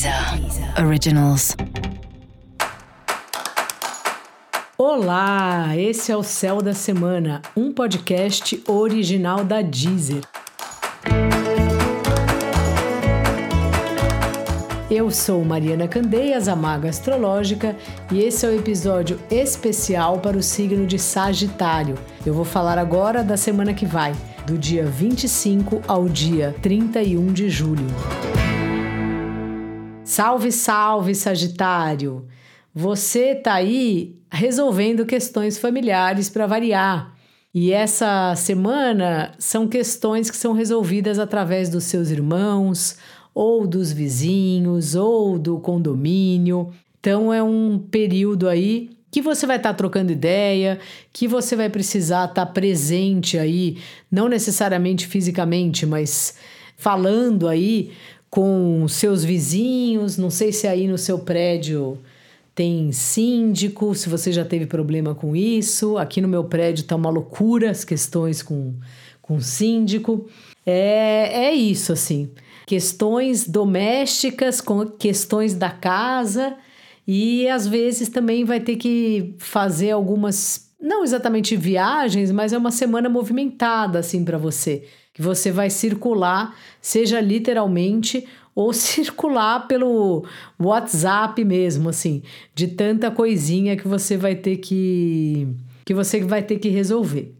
Deezer Originals. Olá, esse é o Céu da Semana, um podcast original da Deezer. Eu sou Mariana Candeias, a Maga Astrológica, e esse é o episódio especial para o signo de Sagitário. Eu vou falar agora da semana que vai, do dia 25 ao dia 31 de julho. Salve, salve, Sagitário! Você tá aí resolvendo questões familiares para variar. E essa semana são questões que são resolvidas através dos seus irmãos, ou dos vizinhos, ou do condomínio. Então é um período aí que você vai estar tá trocando ideia, que você vai precisar estar tá presente aí, não necessariamente fisicamente, mas falando aí com seus vizinhos. Não sei se aí no seu prédio tem síndico, se você já teve problema com isso. Aqui no meu prédio tá uma loucura as questões com, com síndico. É, é isso, assim. Questões domésticas com questões da casa. E às vezes também vai ter que fazer algumas, não exatamente viagens, mas é uma semana movimentada assim para você que você vai circular, seja literalmente ou circular pelo WhatsApp mesmo, assim, de tanta coisinha que você vai ter que que você vai ter que resolver.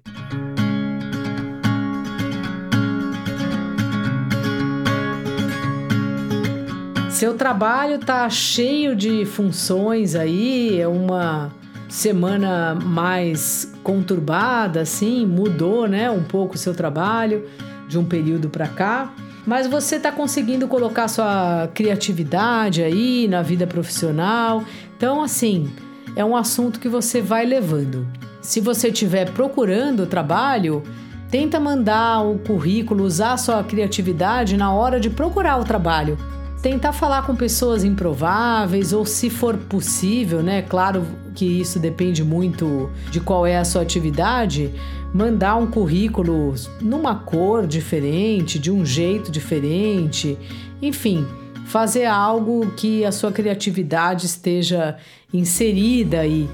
Seu trabalho tá cheio de funções aí, é uma semana mais conturbada, assim, mudou, né, um pouco o seu trabalho de um período para cá. Mas você está conseguindo colocar sua criatividade aí na vida profissional. Então, assim, é um assunto que você vai levando. Se você estiver procurando trabalho, tenta mandar o currículo, usar sua criatividade na hora de procurar o trabalho tentar falar com pessoas improváveis ou se for possível, né? Claro que isso depende muito de qual é a sua atividade, mandar um currículo numa cor diferente, de um jeito diferente, enfim, fazer algo que a sua criatividade esteja inserida aí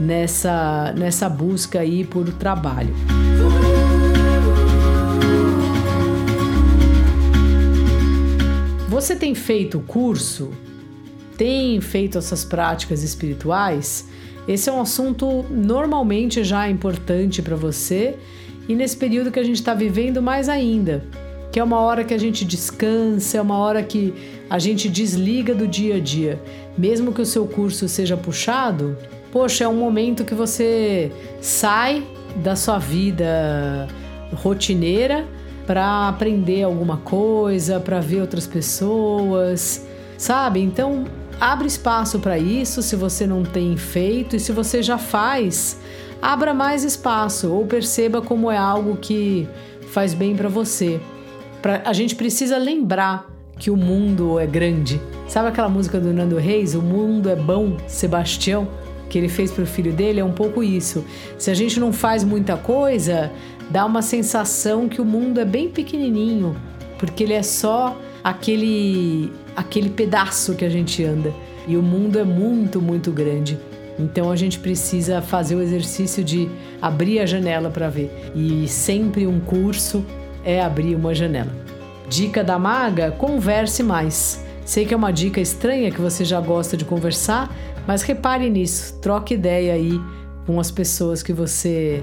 nessa nessa busca aí por trabalho. Você tem feito o curso? Tem feito essas práticas espirituais? Esse é um assunto normalmente já importante para você e nesse período que a gente está vivendo mais ainda, que é uma hora que a gente descansa, é uma hora que a gente desliga do dia a dia. Mesmo que o seu curso seja puxado, poxa, é um momento que você sai da sua vida rotineira para aprender alguma coisa, para ver outras pessoas, sabe? Então, abre espaço para isso se você não tem feito e se você já faz, abra mais espaço ou perceba como é algo que faz bem para você. Pra, a gente precisa lembrar que o mundo é grande. Sabe aquela música do Nando Reis, O Mundo é Bom, Sebastião? Que ele fez para o filho dele? É um pouco isso. Se a gente não faz muita coisa, dá uma sensação que o mundo é bem pequenininho, porque ele é só aquele aquele pedaço que a gente anda e o mundo é muito, muito grande. Então a gente precisa fazer o exercício de abrir a janela para ver. E sempre um curso é abrir uma janela. Dica da maga: converse mais. Sei que é uma dica estranha que você já gosta de conversar, mas repare nisso, troque ideia aí com as pessoas que você